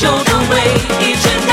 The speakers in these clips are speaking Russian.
就当为一阵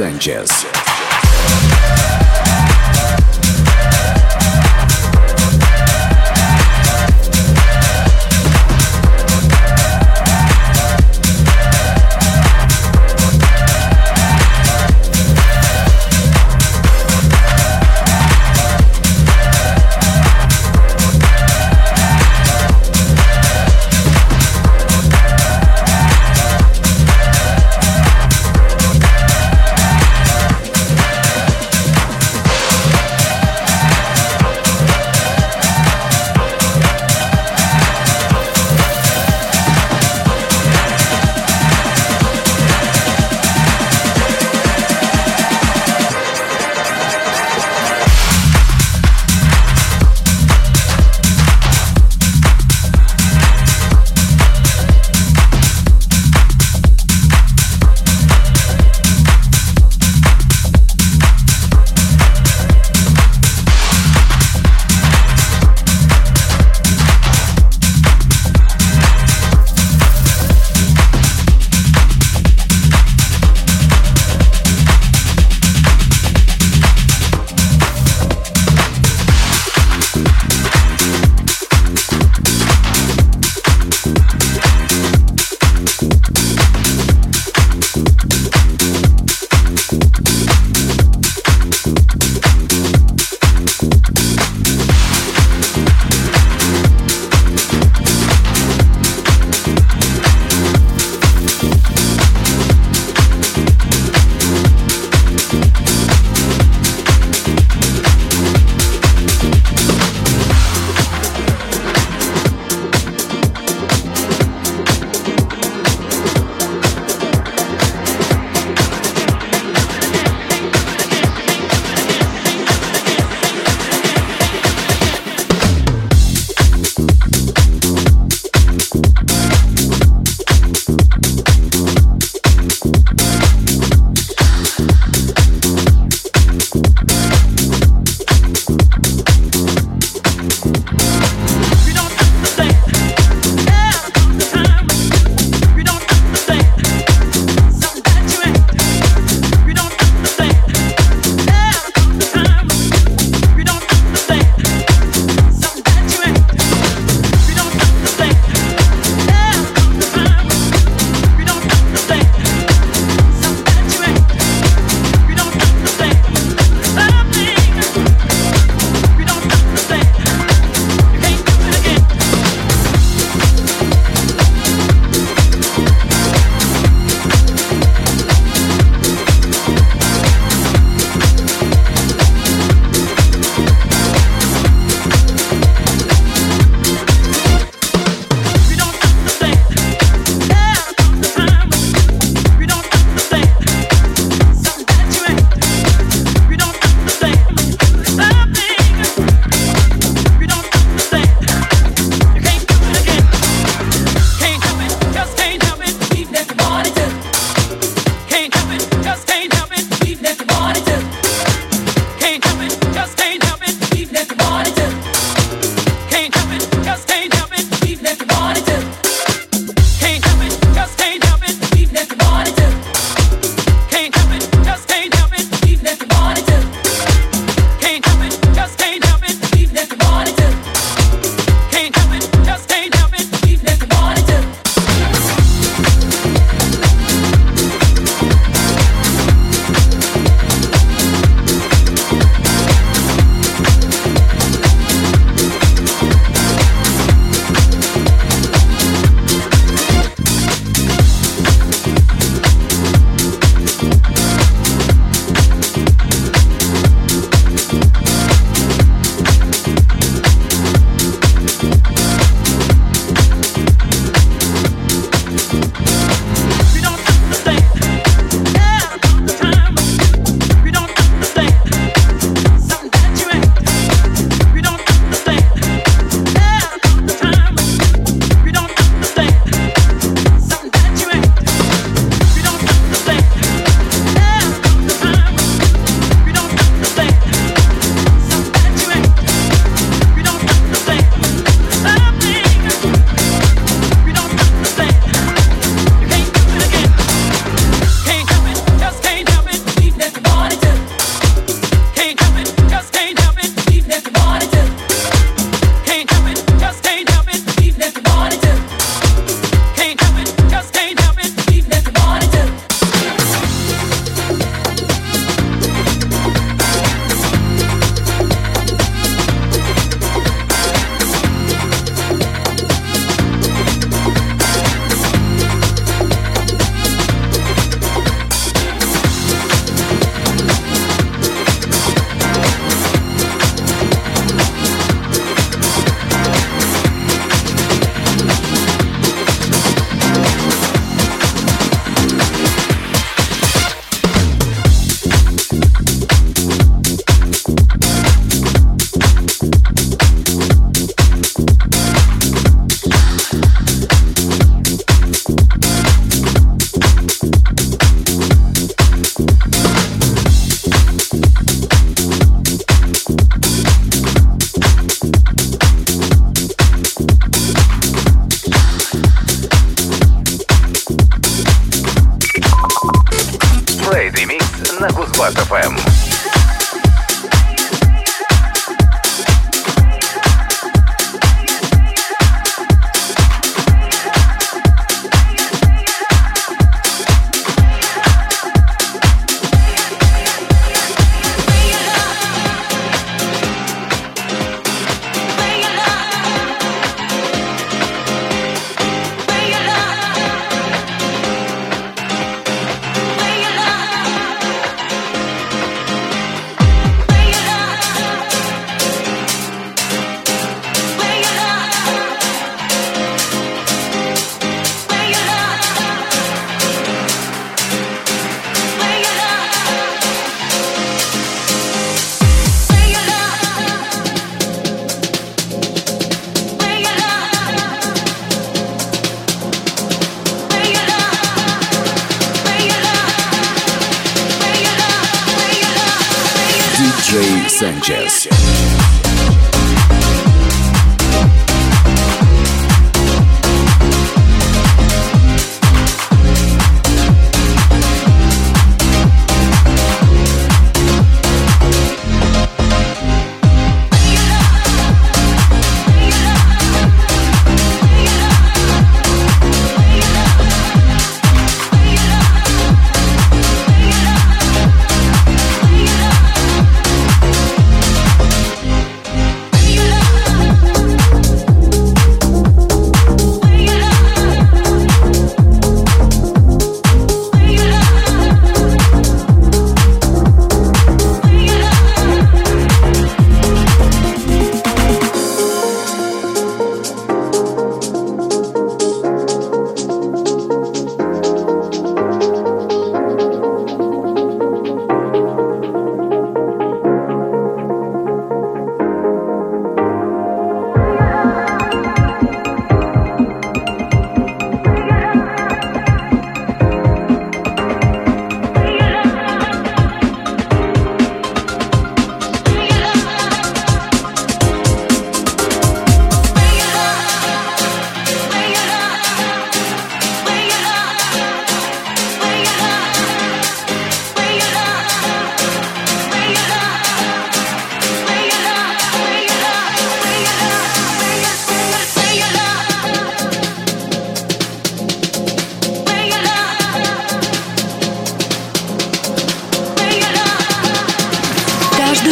Sanchez.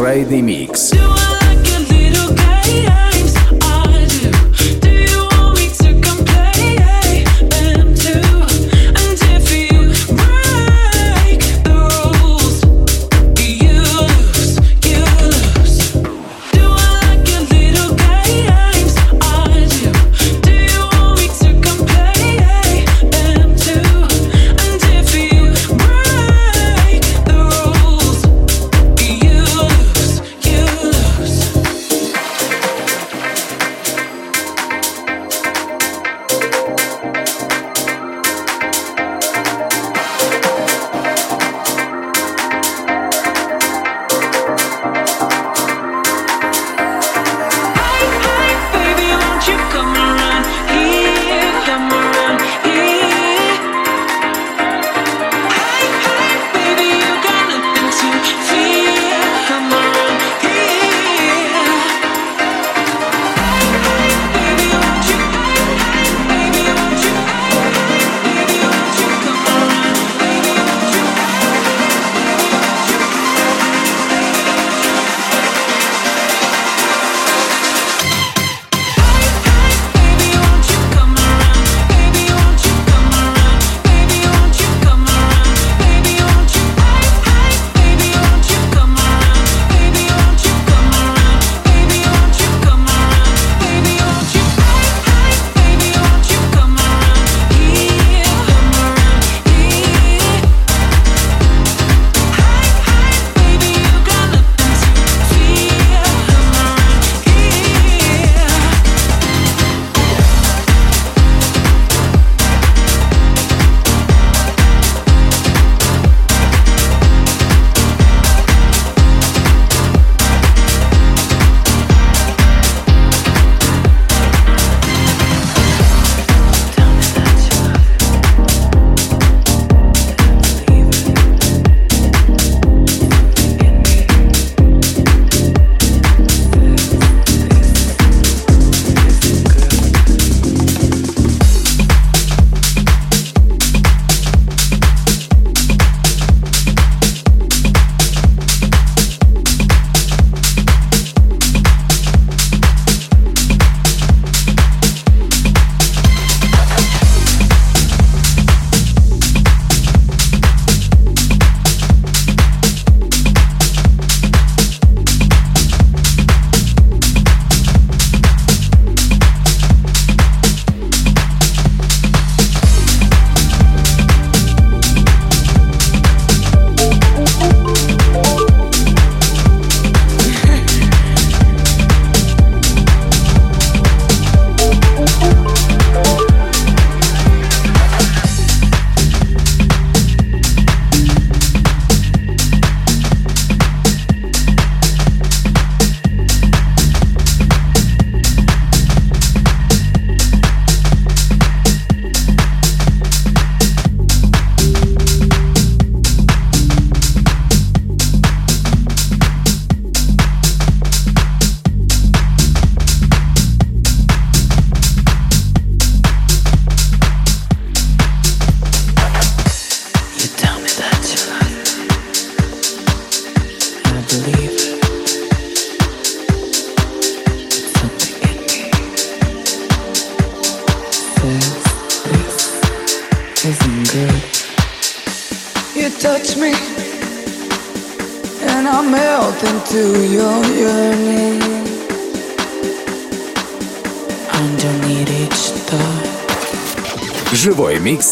Friday Mix.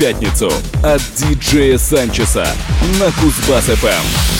Пятницу от диджея Санчеса на Кузбасс-ФМ.